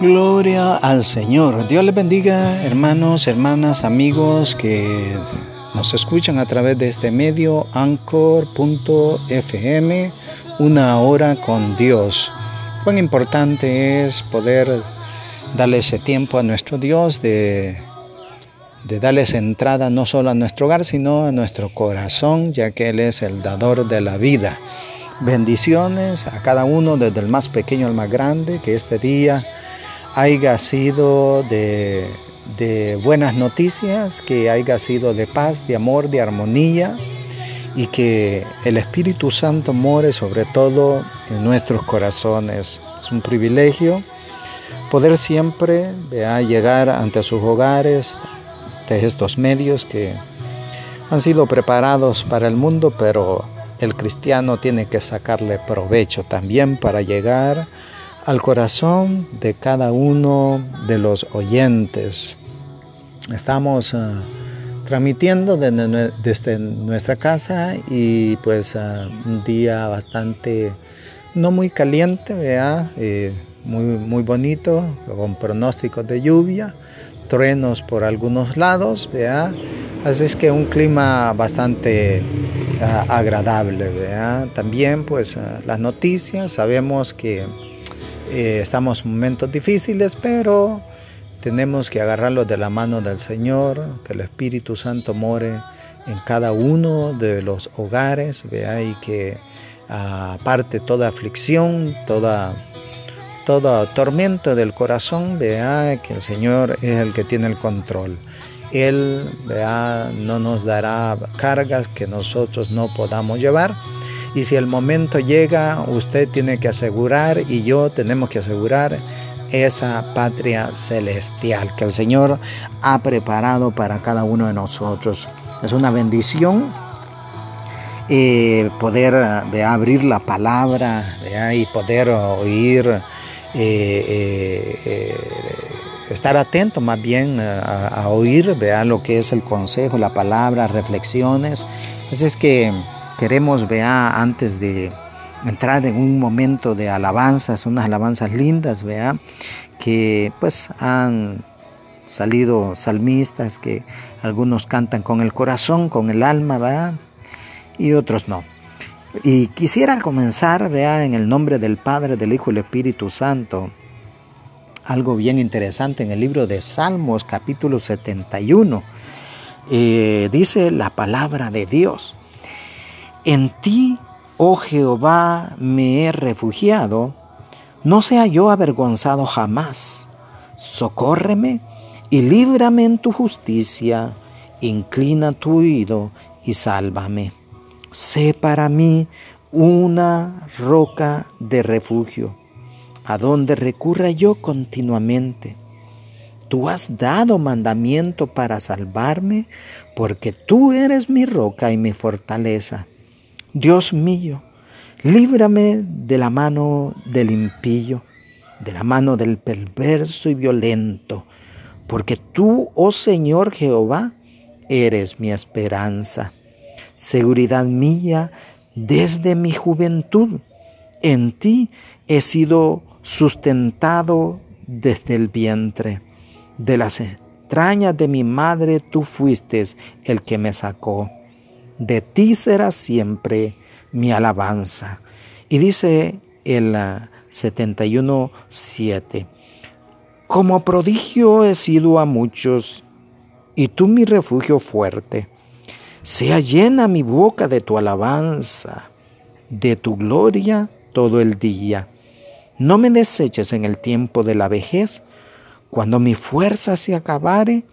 Gloria al Señor. Dios les bendiga, hermanos, hermanas, amigos que nos escuchan a través de este medio anchor.fm, una hora con Dios. Cuán importante es poder darle ese tiempo a nuestro Dios de, de darles entrada no solo a nuestro hogar, sino a nuestro corazón, ya que Él es el dador de la vida. Bendiciones a cada uno, desde el más pequeño al más grande, que este día haya sido de, buenas noticias, que haya sido de paz, de amor, de armonía y que el Espíritu Santo more sobre todo en nuestros corazones. Es un privilegio poder siempre llegar ante sus hogares de estos medios que han sido preparados para el mundo, pero el cristiano tiene que sacarle provecho también para llegar al corazón de cada uno de los oyentes. Estamos uh, transmitiendo desde nuestra casa y pues uh, un día bastante, no muy caliente, ¿vea? Eh, muy, muy bonito, con pronósticos de lluvia, truenos por algunos lados, ¿vea? así es que un clima bastante uh, agradable. ¿vea? También pues las noticias, sabemos que eh, estamos en momentos difíciles, pero tenemos que agarrarlos de la mano del Señor, que el Espíritu Santo more en cada uno de los hogares, vea, y que aparte toda aflicción, toda todo tormento del corazón, vea que el Señor es el que tiene el control. Él vea, no nos dará cargas que nosotros no podamos llevar y si el momento llega, usted tiene que asegurar y yo tenemos que asegurar esa patria celestial que el Señor ha preparado para cada uno de nosotros. Es una bendición eh, poder abrir la palabra y poder oír, eh, eh, estar atento más bien a, oír vea, lo que es el consejo, la palabra, reflexiones. Así es que queremos, vea, antes de entrar en un momento de alabanzas, unas alabanzas lindas, vea, que pues han salido salmistas, que algunos cantan con el corazón, con el alma, vea, y otros no. Y quisiera comenzar, vea, en el nombre del Padre, del Hijo y del Espíritu Santo, algo bien interesante en el libro de Salmos capítulo 71. Eh, dice la palabra de Dios. En ti, oh Jehová, me he refugiado, no sea yo avergonzado jamás. Socórreme y líbrame en tu justicia, inclina tu oído y sálvame. Sé para mí una roca de refugio, a donde recurra yo continuamente. Tú has dado mandamiento para salvarme, porque tú eres mi roca y mi fortaleza. Dios mío, líbrame de la mano del impío, de la mano del perverso y violento, porque tú, oh Señor Jehová, eres mi esperanza, seguridad mía desde mi juventud. En ti he sido sustentado desde el vientre. De las extrañas de mi madre tú fuiste el que me sacó de ti será siempre mi alabanza. Y dice el 71.7, como prodigio he sido a muchos, y tú mi refugio fuerte. Sea llena mi boca de tu alabanza, de tu gloria todo el día. No me deseches en el tiempo de la vejez, cuando mi fuerza se acabare,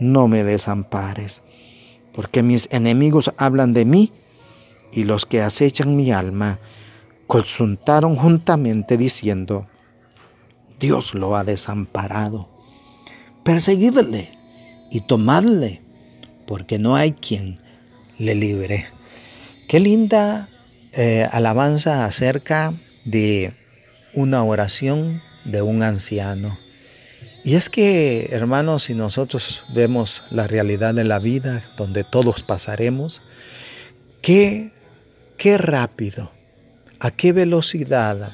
no me desampares porque mis enemigos hablan de mí y los que acechan mi alma consultaron juntamente diciendo, Dios lo ha desamparado. Perseguidle y tomadle, porque no hay quien le libre. Qué linda eh, alabanza acerca de una oración de un anciano. Y es que, hermanos, si nosotros vemos la realidad de la vida, donde todos pasaremos, qué, qué rápido, a qué velocidad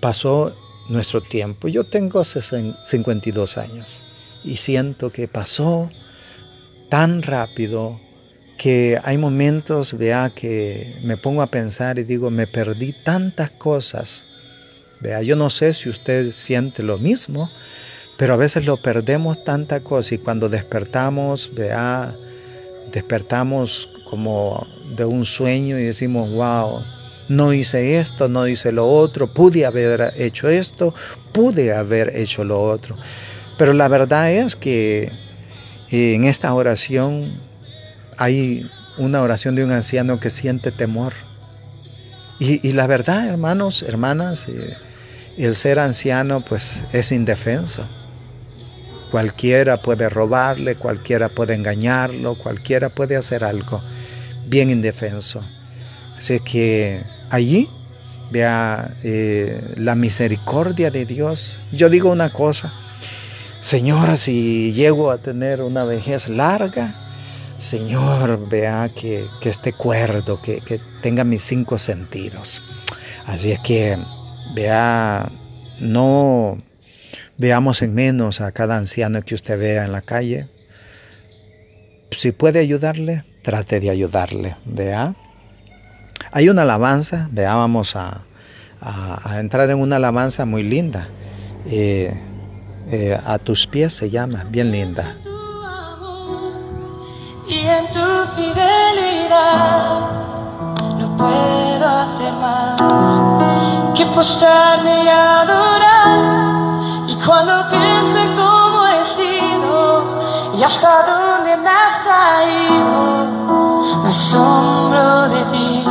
pasó nuestro tiempo. Yo tengo 52 años y siento que pasó tan rápido que hay momentos, vea, que me pongo a pensar y digo, me perdí tantas cosas. Vea, yo no sé si usted siente lo mismo, pero a veces lo perdemos tanta cosa y cuando despertamos, vea, despertamos como de un sueño y decimos, wow, no hice esto, no hice lo otro, pude haber hecho esto, pude haber hecho lo otro. Pero la verdad es que en esta oración hay una oración de un anciano que siente temor. Y, la verdad, hermanos, hermanas, eh, el ser anciano pues es indefenso. Cualquiera puede robarle, cualquiera puede engañarlo, cualquiera puede hacer algo bien indefenso. Así que allí vea eh, la misericordia de Dios. Yo digo una cosa, Señor, si llego a tener una vejez larga, Señor, vea que, esté cuerdo, que, que, tenga mis cinco sentidos. Así es que, vea, no veamos en menos a cada anciano que usted vea en la calle. Si puede ayudarle, trate de ayudarle, vea. Hay una alabanza, vea, vamos a, entrar en una alabanza muy linda. Eh, eh, a tus pies se llama, bien linda y en tu fidelidad no puedo hacer más que postrarme y adorar cuando pienso en cómo he sido y hasta dónde me has traído me asombro de ti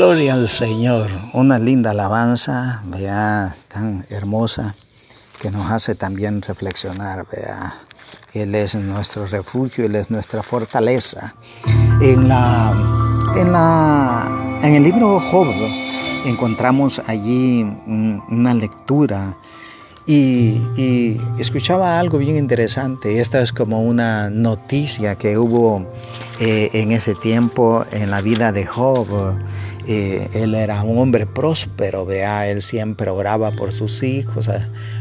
Gloria al Señor, una linda alabanza, vea, tan hermosa, que nos hace también reflexionar, vea. Él es nuestro refugio, Él es nuestra fortaleza. En, la, en, la, en el libro Job encontramos allí una lectura y, escuchaba algo bien interesante. Esta es como una noticia que hubo eh, en ese tiempo en la vida de Job. Eh, él era un hombre próspero, vea, él siempre oraba por sus hijos,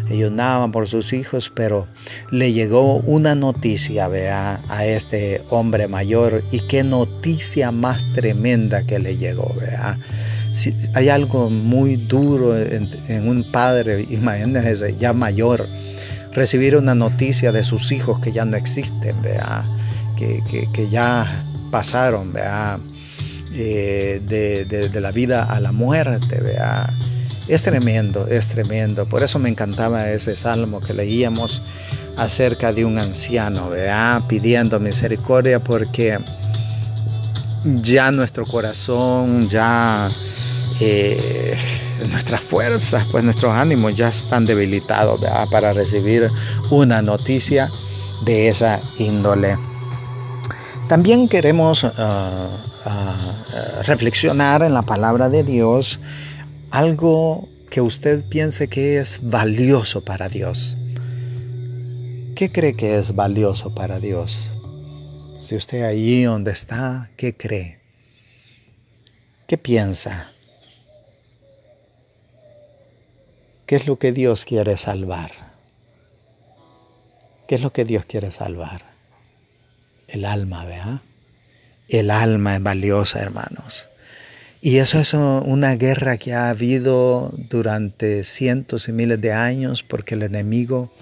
ayunaba por sus hijos, pero le llegó una noticia, vea, a este hombre mayor y qué noticia más tremenda que le llegó, vea si hay algo muy duro en, un padre, imagínense, ya mayor, recibir una noticia de sus hijos que ya no existen, ¿vea? Que, que, ya pasaron. Eh, de, de, la vida a la muerte. Es tremendo, es tremendo. Por eso me encantaba ese salmo que leíamos acerca de un anciano, pidiendo misericordia porque ya nuestro corazón, ya eh, nuestras fuerzas, pues nuestros ánimos ya están debilitados para recibir una noticia de esa índole. También queremos ah, ah, reflexionar en la palabra de Dios algo que usted piense que es valioso para Dios. ¿Qué cree que es valioso para Dios? Si usted allí donde está, ¿qué cree? ¿Qué piensa? ¿Qué es lo que Dios quiere salvar? ¿Qué es lo que Dios quiere salvar? El alma, ¿verdad? El alma es valiosa, hermanos. Y eso es una guerra que ha habido durante cientos y miles de años porque el enemigo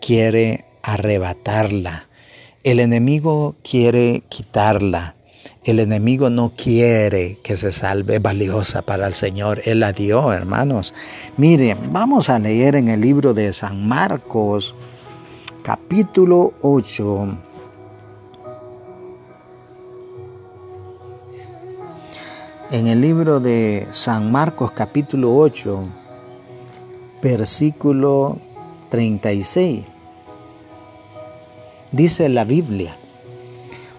quiere arrebatarla. El enemigo quiere quitarla. El enemigo no quiere que se salve valiosa para el Señor. Él la dio, hermanos. Miren, vamos a leer en el libro de San Marcos, capítulo 8. En el libro de San Marcos, capítulo 8, versículo 36. Dice la Biblia.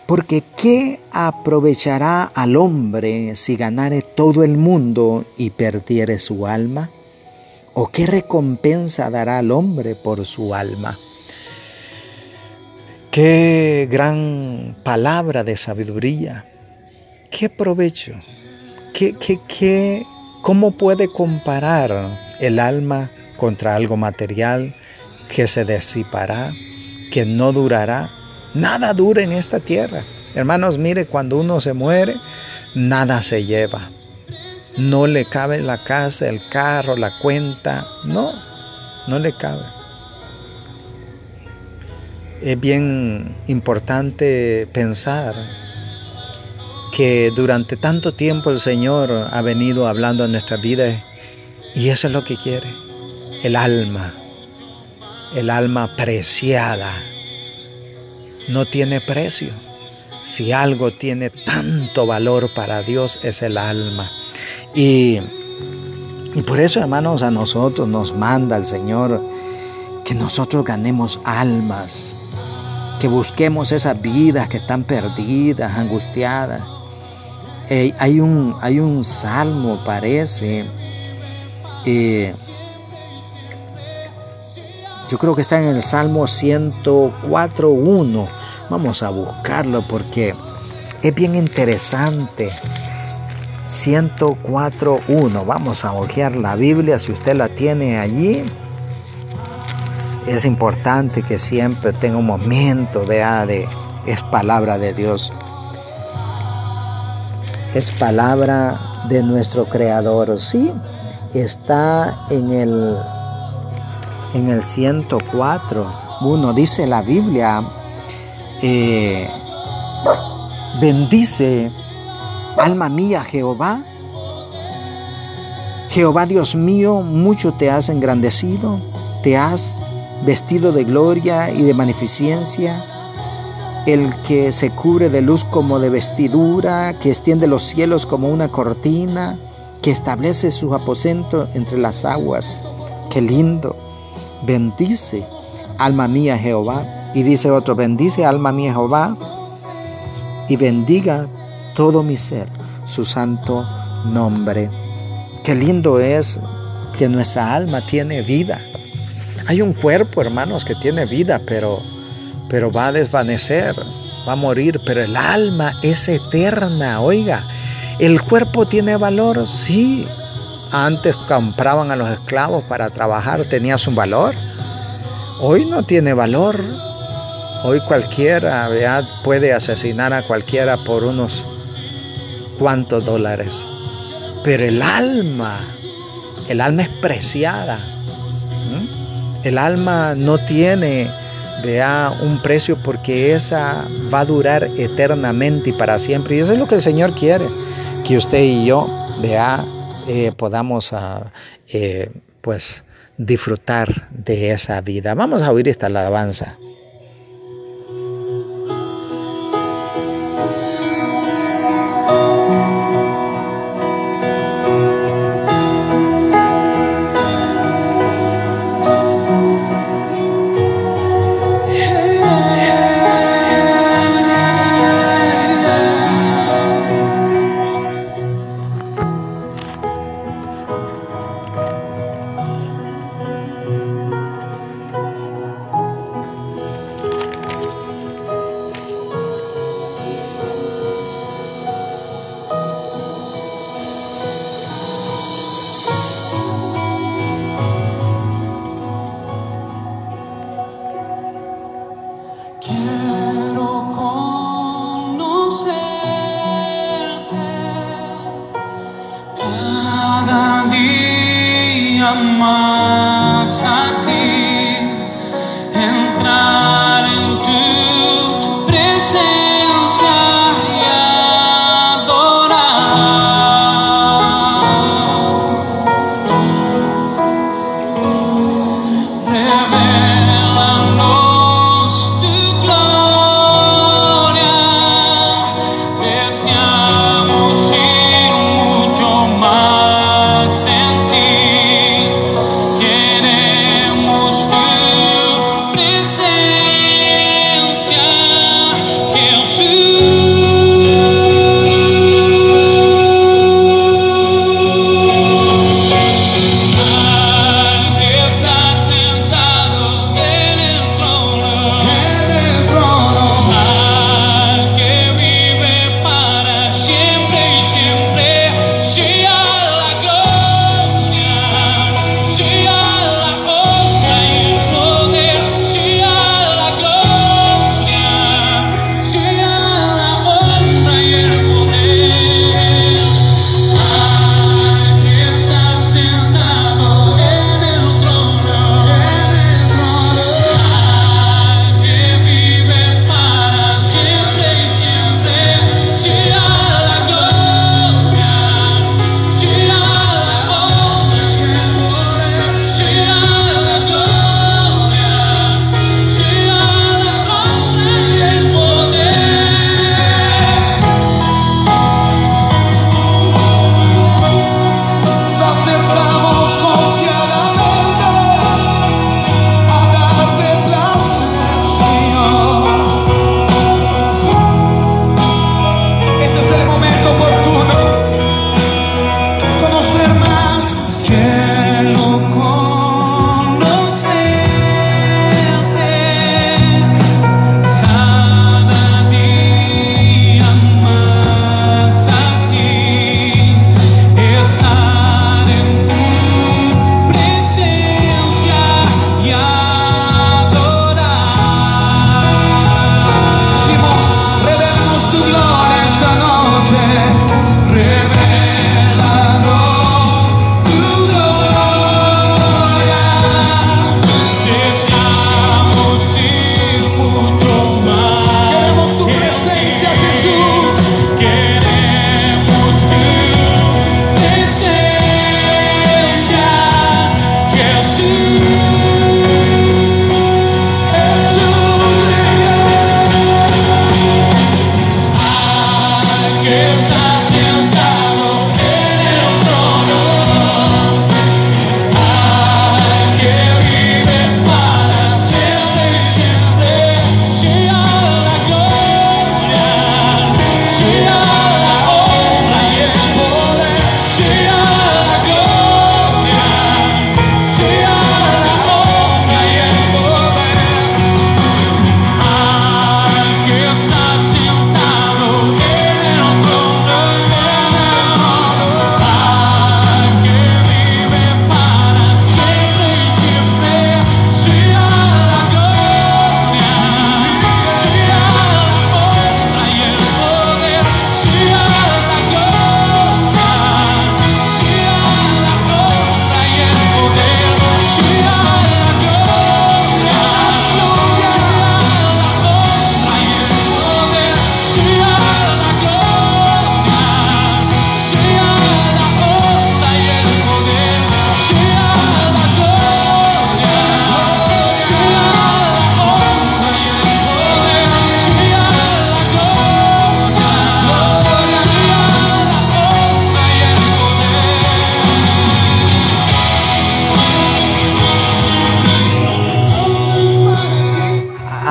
Porque ¿qué aprovechará al hombre si ganare todo el mundo y perdiere su alma? ¿O qué recompensa dará al hombre por su alma? Qué gran palabra de sabiduría. Qué provecho. ¿Qué, qué, qué, ¿Cómo puede comparar el alma contra algo material que se disipará, que no durará? Nada dura en esta tierra. Hermanos, mire, cuando uno se muere, nada se lleva. No le cabe la casa, el carro, la cuenta. No, no le cabe. Es bien importante pensar que durante tanto tiempo el Señor ha venido hablando en nuestra vida y eso es lo que quiere. El alma, el alma preciada no tiene precio. Si algo tiene tanto valor para Dios es el alma. Y, por eso, hermanos, a nosotros nos manda el Señor que nosotros ganemos almas, que busquemos esas vidas que están perdidas, angustiadas. hay, un, hay un salmo, parece, eh, yo creo que está en el Salmo 104.1. Vamos a buscarlo porque es bien interesante. 104.1. Vamos a ojear la Biblia si usted la tiene allí. Es importante que siempre tenga un momento, vea, de es palabra de Dios. Es palabra de nuestro Creador. Sí, está en el en el 104, uno dice la Biblia, eh, bendice alma mía Jehová. Jehová Dios mío, mucho te has engrandecido, te has vestido de gloria y de magnificencia el que se cubre de luz como de vestidura, que extiende los cielos como una cortina, que establece su aposento entre las aguas. Qué lindo. Bendice, alma mía Jehová. Y dice otro, bendice, alma mía Jehová, y bendiga todo mi ser, su santo nombre. Qué lindo es que nuestra alma tiene vida. Hay un cuerpo, hermanos, que tiene vida, pero, pero va a desvanecer, va a morir, pero el alma es eterna. Oiga, el cuerpo tiene valor, sí. Antes compraban a los esclavos para trabajar, tenía su valor. Hoy no tiene valor. Hoy cualquiera puede asesinar a cualquiera por unos cuantos dólares. Pero el alma, el alma es preciada. El alma no tiene, vea, un precio porque esa va a durar eternamente y para siempre. Y eso es lo que el Señor quiere, que usted y yo, vea, eh, podamos, ah, eh, pues, disfrutar de esa vida. Vamos a oír esta alabanza. amar, sabe?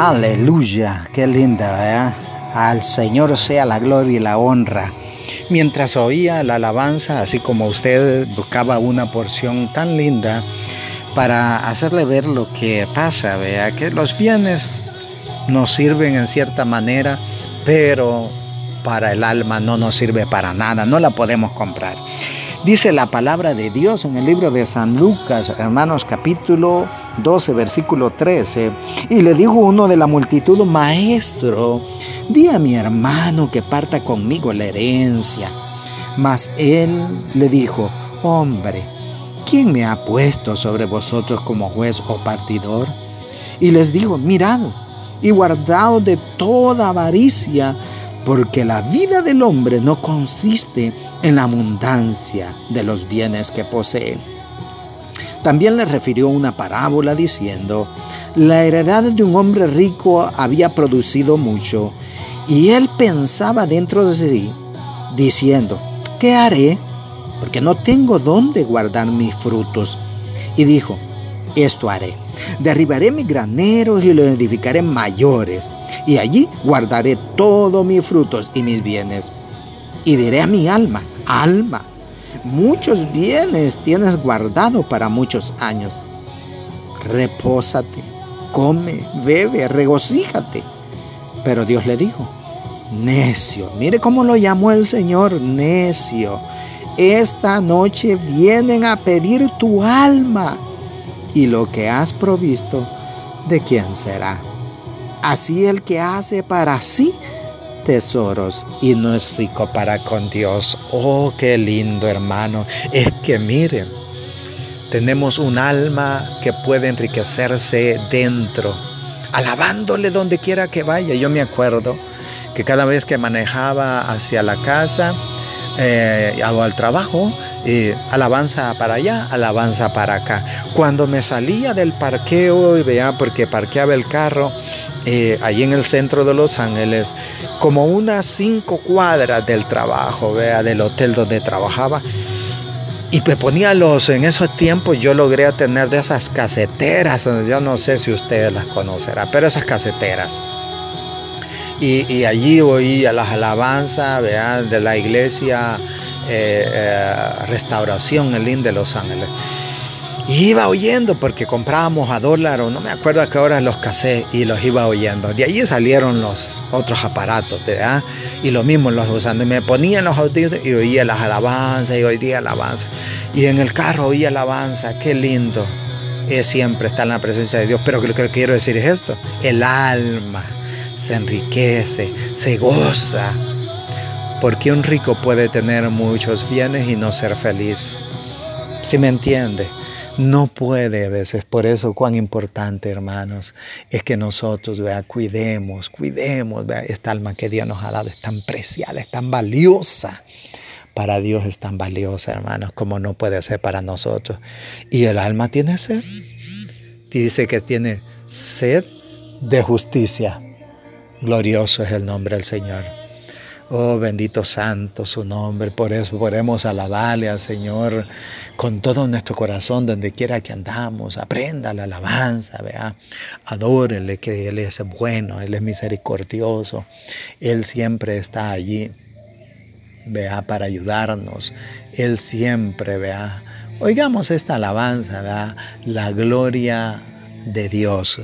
Aleluya, qué linda, Al Señor sea la gloria y la honra. Mientras oía la alabanza, así como usted buscaba una porción tan linda para hacerle ver lo que pasa, vea que los bienes nos sirven en cierta manera, pero para el alma no nos sirve para nada, no la podemos comprar. Dice la palabra de Dios en el libro de San Lucas, hermanos, capítulo 12, versículo 13. Y le dijo uno de la multitud, maestro, di a mi hermano que parta conmigo la herencia. Mas él le dijo, hombre, ¿quién me ha puesto sobre vosotros como juez o partidor? Y les dijo, mirad y guardaos de toda avaricia porque la vida del hombre no consiste en la abundancia de los bienes que posee. También le refirió una parábola diciendo, la heredad de un hombre rico había producido mucho, y él pensaba dentro de sí, diciendo, ¿qué haré? Porque no tengo dónde guardar mis frutos. Y dijo, esto haré. Derribaré mis graneros y los edificaré mayores, y allí guardaré todos mis frutos y mis bienes. Y diré a mi alma, alma, muchos bienes tienes guardado para muchos años. Repósate, come, bebe, regocíjate. Pero Dios le dijo, necio, mire cómo lo llamó el Señor, necio. Esta noche vienen a pedir tu alma y lo que has provisto, ¿de quién será? Así el que hace para sí tesoros y no es rico para con Dios. Oh, qué lindo hermano. Es que miren, tenemos un alma que puede enriquecerse dentro, alabándole donde quiera que vaya. Yo me acuerdo que cada vez que manejaba hacia la casa, eh, hago al trabajo, y alabanza para allá, alabanza para acá. Cuando me salía del parqueo y veía, porque parqueaba el carro eh, ahí en el centro de Los Ángeles, como unas cinco cuadras del trabajo, vea, del hotel donde trabajaba. Y me ponía los, en esos tiempos yo logré tener de esas caseteras, yo no sé si ustedes las conocerán, pero esas caseteras y, allí oía las alabanzas de la iglesia eh, eh, Restauración el IN de Los Ángeles. Y iba oyendo porque comprábamos a dólar o no me acuerdo a qué hora los casé y los iba oyendo. De allí salieron los otros aparatos, ¿verdad? Y lo mismo los usando. Y me ponía en los audífonos y oía las alabanzas y oía alabanzas. Y en el carro oía alabanza. Qué lindo es siempre estar en la presencia de Dios. Pero lo que quiero decir es esto. El alma se enriquece, se goza. Porque un rico puede tener muchos bienes y no ser feliz. Si me entiende, no puede a veces. Por eso cuán importante, hermanos, es que nosotros vea, cuidemos, cuidemos esta alma que Dios nos ha dado. Es tan preciada, es tan valiosa. Para Dios es tan valiosa, hermanos, como no puede ser para nosotros. Y el alma tiene sed. Dice que tiene sed de justicia. Glorioso es el nombre del Señor. Oh, bendito santo su nombre. Por eso podemos alabarle al Señor con todo nuestro corazón, donde quiera que andamos. Aprenda la alabanza, vea. Adórele que Él es bueno, Él es misericordioso. Él siempre está allí, vea, para ayudarnos. Él siempre, vea. Oigamos esta alabanza, vea. La gloria de Dios.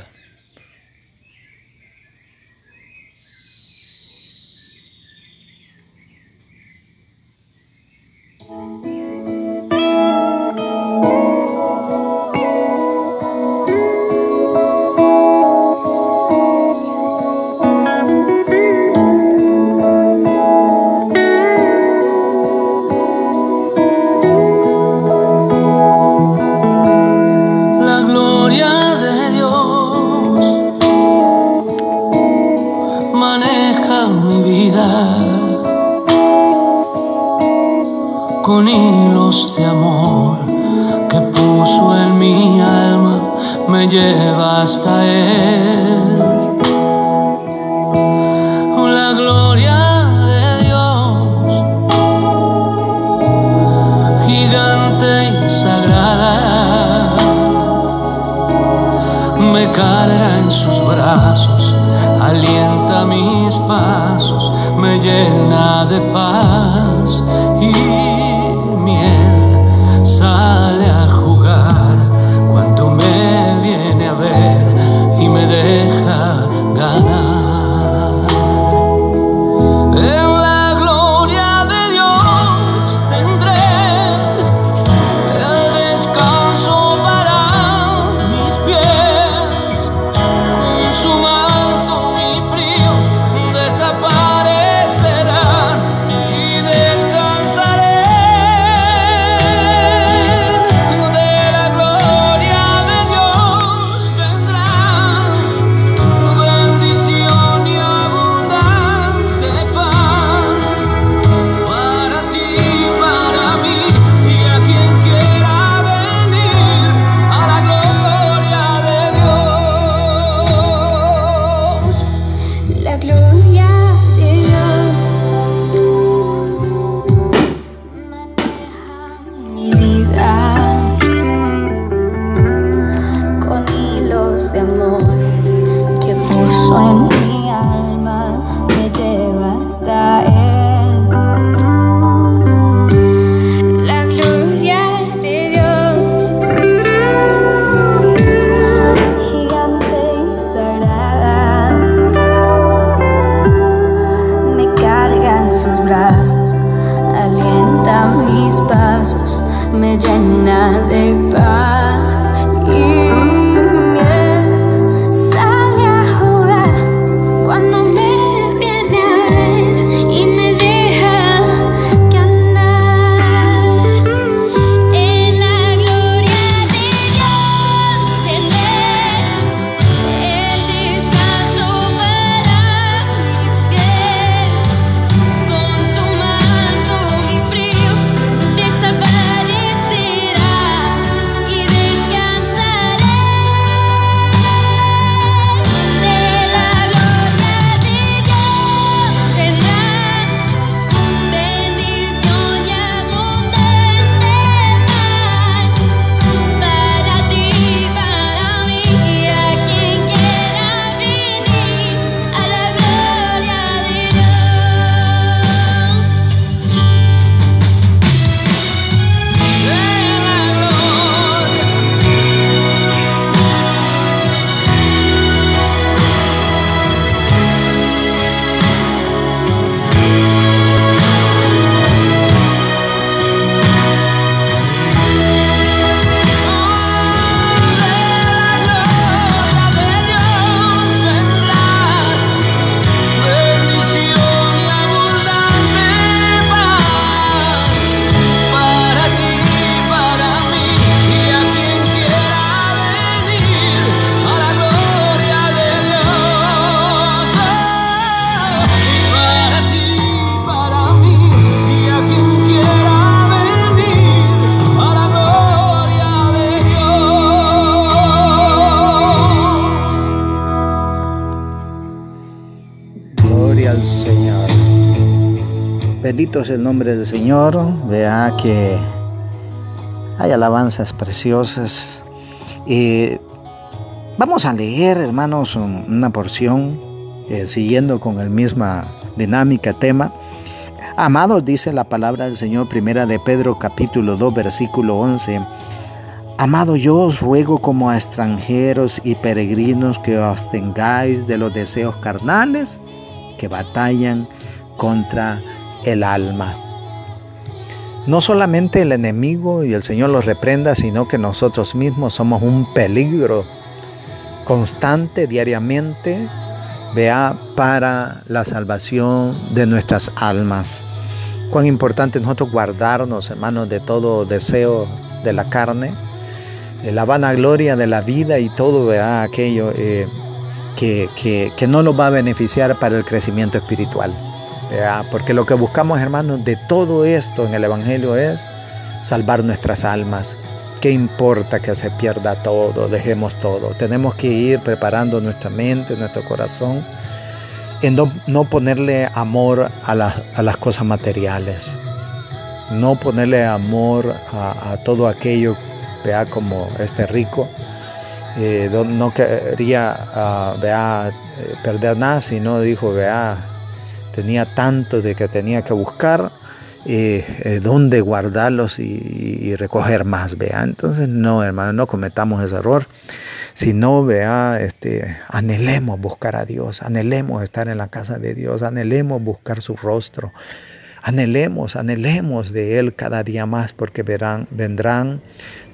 Bendito es el nombre del Señor. Vea que hay alabanzas preciosas. y vamos a leer, hermanos, una porción eh, siguiendo con el misma dinámica, tema. Amados, dice la palabra del Señor, primera de Pedro capítulo 2, versículo 11. Amado, yo os ruego como a extranjeros y peregrinos que os tengáis de los deseos carnales que batallan contra el alma. No solamente el enemigo y el Señor los reprenda, sino que nosotros mismos somos un peligro constante diariamente, vea, para la salvación de nuestras almas. Cuán importante nosotros guardarnos, hermanos, de todo deseo de la carne, de la vanagloria de la vida y todo, vea, aquello eh, que, que no nos va a beneficiar para el crecimiento espiritual. Porque lo que buscamos, hermanos, de todo esto en el Evangelio es salvar nuestras almas. ¿Qué importa que se pierda todo? Dejemos todo. Tenemos que ir preparando nuestra mente, nuestro corazón, en no, ponerle amor a, las cosas materiales. No ponerle amor a, todo aquello, vea como este rico. Eh, no quería, uh, perder nada, sino dijo, vea, tenía tanto de que tenía que buscar eh, eh, dónde guardarlos y, recoger más, vea. Entonces, no, hermano, no cometamos ese error, sino, vea, este, anhelemos buscar a Dios, anhelemos estar en la casa de Dios, anhelemos buscar su rostro, anhelemos, anhelemos de Él cada día más, porque verán, vendrán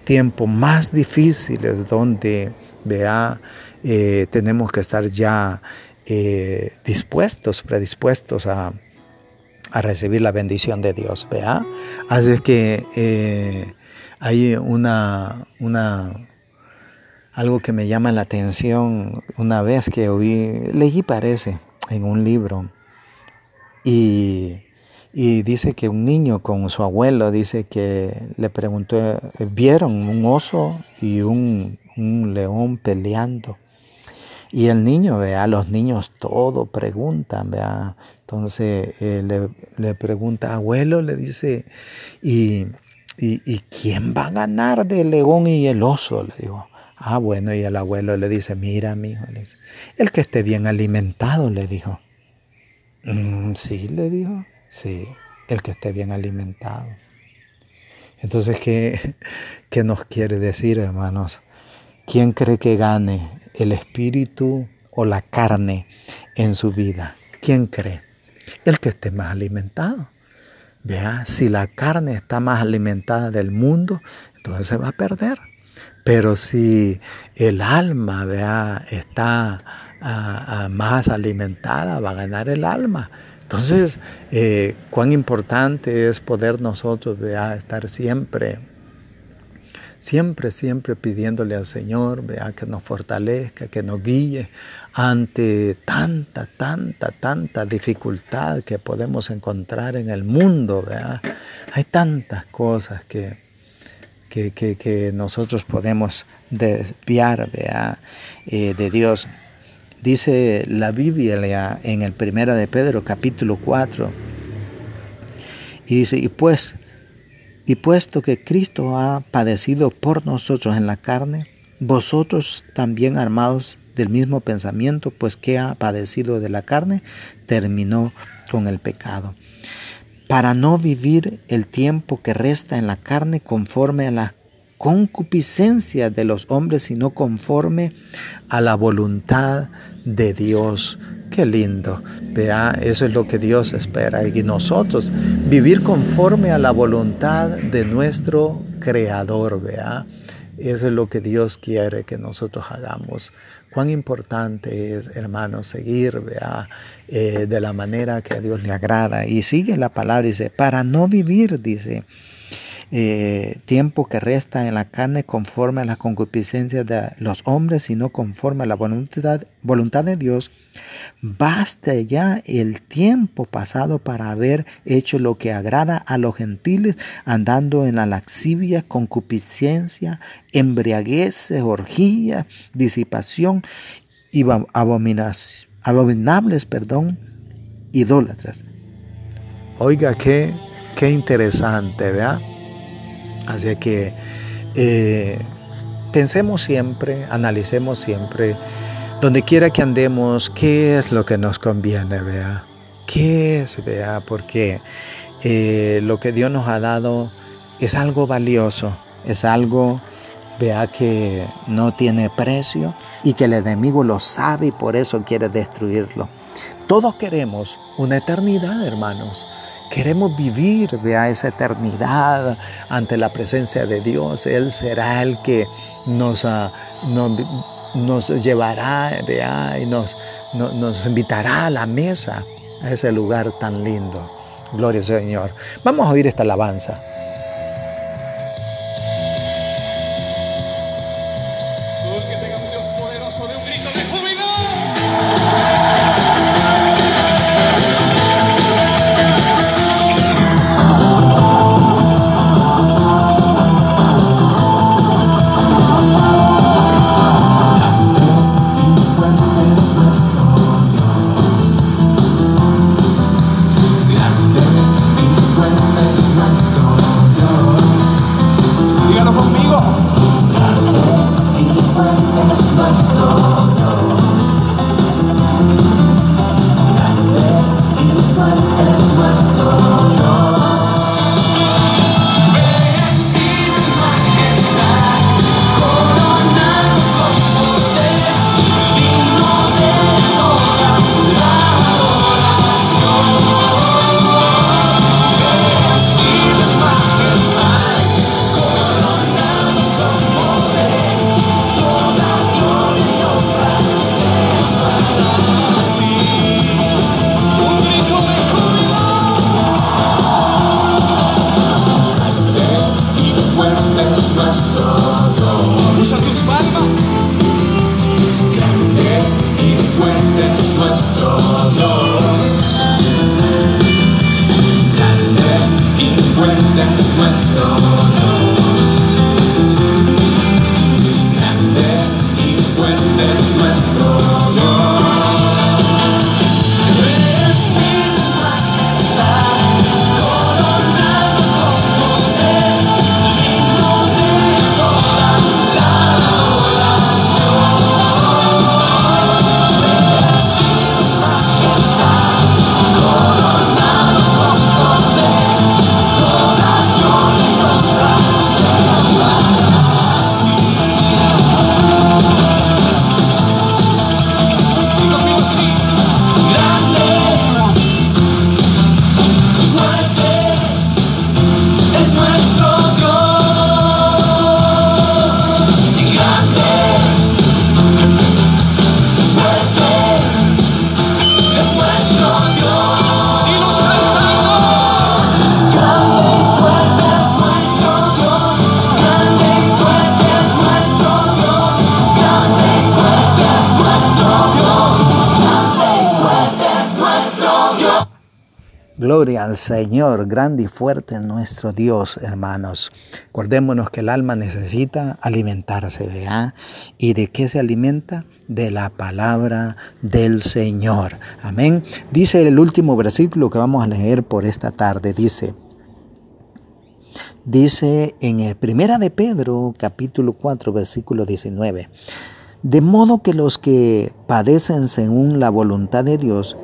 tiempos más difíciles donde, vea, eh, tenemos que estar ya eh, dispuestos, predispuestos a, recibir la bendición de Dios, vea. Así que eh, hay una, una, algo que me llama la atención una vez que oí, leí parece en un libro y y dice que un niño con su abuelo dice que le preguntó, vieron un oso y un, león peleando. Y el niño, vea, los niños todo preguntan, vea. Entonces eh, le, le, pregunta, abuelo, le dice, ¿y, y, quién va a ganar del león y el oso? Le digo. Ah, bueno, y el abuelo le dice, mira, mi hijo, el que esté bien alimentado, le dijo. Mm, sí, le dijo. Sí, el que esté bien alimentado. Entonces, ¿qué, ¿qué, nos quiere decir, hermanos? ¿Quién cree que gane el espíritu o la carne en su vida? ¿Quién cree? El que esté más alimentado. Vea, si la carne está más alimentada del mundo, entonces se va a perder. Pero si el alma, vea, está ah, ah, más alimentada, va a ganar el alma. Entonces, eh, cuán importante es poder nosotros estar siempre, siempre, siempre pidiéndole al Señor, que nos fortalezca, que nos guíe ante tanta, tanta, tanta dificultad que podemos encontrar en el mundo. Vea. Hay tantas cosas que, que, que, nosotros podemos desviar eh, de Dios. Dice la Biblia en el Primera de Pedro capítulo 4. Y dice, y pues, y puesto que Cristo ha padecido por nosotros en la carne, vosotros también armados del mismo pensamiento, pues que ha padecido de la carne, terminó con el pecado. Para no vivir el tiempo que resta en la carne conforme a la concupiscencia de los hombres, sino conforme a la voluntad de Dios. Qué lindo. Vea, eso es lo que Dios espera. Y nosotros vivir conforme a la voluntad de nuestro Creador. Vea, eso es lo que Dios quiere que nosotros hagamos. Cuán importante es, hermanos, seguir vea, eh, de la manera que a Dios le agrada. Y sigue la palabra, dice, para no vivir, dice eh, tiempo que resta en la carne conforme a las concupiscencias de los hombres, sino conforme a la voluntad, de Dios, basta ya el tiempo pasado para haber hecho lo que agrada a los gentiles, andando en la laxivia, concupiscencia, embriaguez, orgía, disipación y abominables, perdón, idólatras. Oiga, qué, qué interesante, ¿verdad? Así que eh, pensemos siempre, analicemos siempre, donde quiera que andemos, qué es lo que nos conviene, vea. ¿Qué es, vea? Porque eh, lo que Dios nos ha dado es algo valioso, es algo, vea, que no tiene precio y que el enemigo lo sabe y por eso quiere destruirlo. Todos queremos una eternidad, hermanos. Queremos vivir, vea, esa eternidad ante la presencia de Dios. Él será el que nos, ah, nos, llevará, vea, y nos, nos invitará a la mesa, a ese lugar tan lindo. Gloria al Señor. Vamos a oír esta alabanza. Gloria al Señor, grande y fuerte es nuestro Dios, hermanos. Acordémonos que el alma necesita alimentarse, ¿verdad? ¿Y de qué se alimenta? De la palabra del Señor. Amén. Dice el último versículo que vamos a leer por esta tarde. Dice, dice en el Primera de Pedro, capítulo 4, versículo 19. De modo que los que padecen según la voluntad de Dios,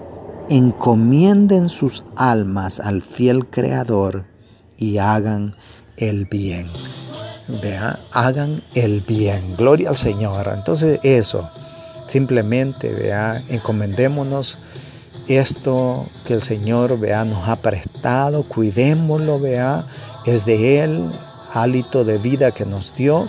encomienden sus almas al fiel Creador y hagan el bien. Vea, hagan el bien. Gloria al Señor. Entonces eso, simplemente, vea, encomendémonos esto que el Señor, vea, nos ha prestado, cuidémoslo, vea, es de Él, hálito de vida que nos dio,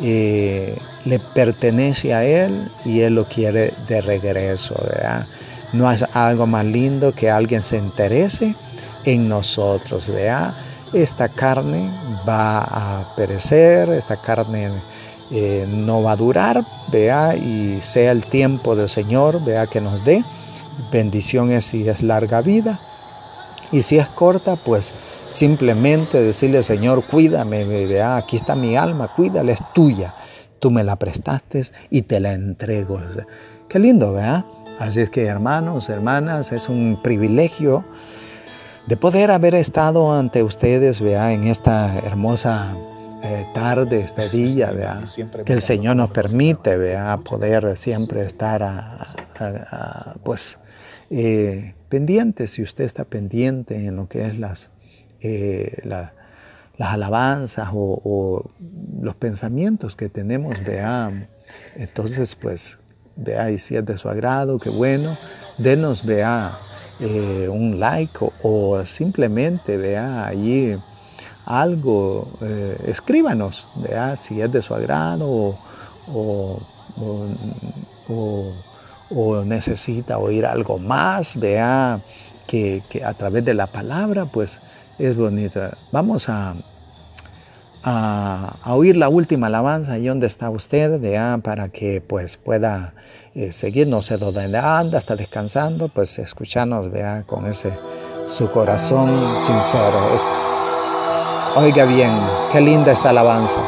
eh, le pertenece a Él y Él lo quiere de regreso, vea. No es algo más lindo que alguien se interese en nosotros, vea. Esta carne va a perecer, esta carne eh, no va a durar, vea, y sea el tiempo del Señor, vea que nos dé. Bendición es si es larga vida. Y si es corta, pues simplemente decirle, Señor, cuídame, vea, aquí está mi alma, cuídala, es tuya. Tú me la prestaste y te la entrego. Qué lindo, ¿verdad? Así es que hermanos, hermanas, es un privilegio de poder haber estado ante ustedes, vea, en esta hermosa eh, tarde, este día, vea, que el Señor nos permite, vea, poder siempre estar, a, a, a, pues, eh, pendiente, si usted está pendiente en lo que es las, eh, la, las alabanzas o, o, los pensamientos que tenemos, vea, entonces, pues, vea, y si es de su agrado, qué bueno, denos, vea, eh, un like o, o, simplemente vea allí algo, eh, escríbanos, vea si es de su agrado o, o, necesita oír algo más, vea que, que, a través de la palabra pues es bonita. Vamos a, a, oír la última alabanza. Y dónde está usted, vea, para que pues pueda eh, seguir, no sé dónde anda, está descansando, pues escucharnos, vea, con ese su corazón sincero. Es, oiga bien, qué linda esta alabanza.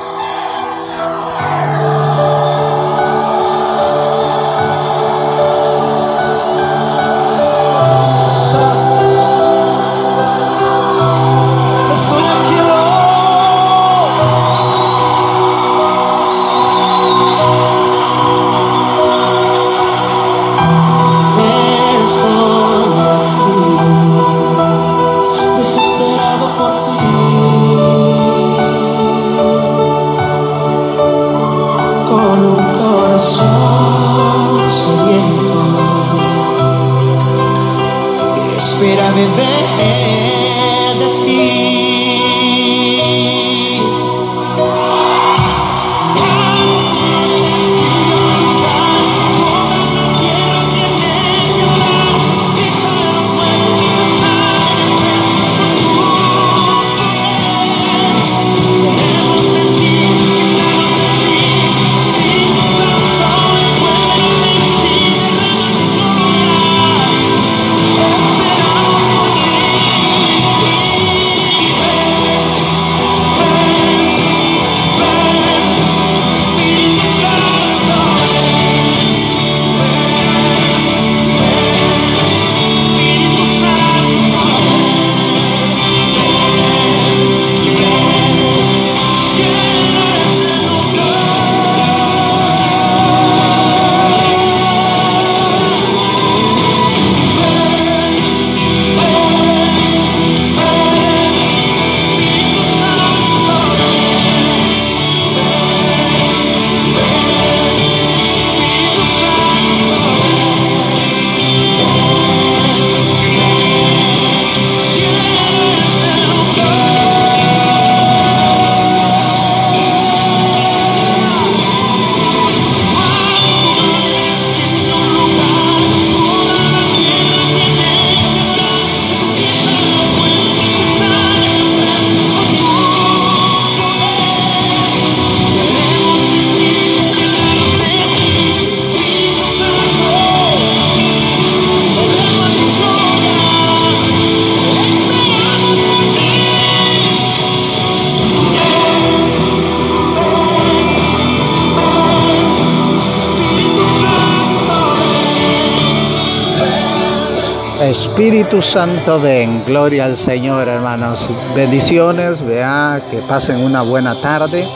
Espíritu Santo, ven. Gloria al Señor, hermanos. Bendiciones. Vea que pasen una buena tarde.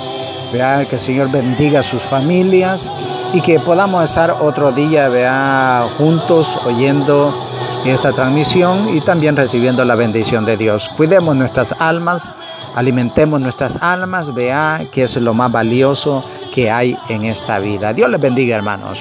Vea que el Señor bendiga a sus familias y que podamos estar otro día, vea, juntos oyendo esta transmisión y también recibiendo la bendición de Dios. Cuidemos nuestras almas, alimentemos nuestras almas, vea que es lo más valioso que hay en esta vida. Dios les bendiga, hermanos.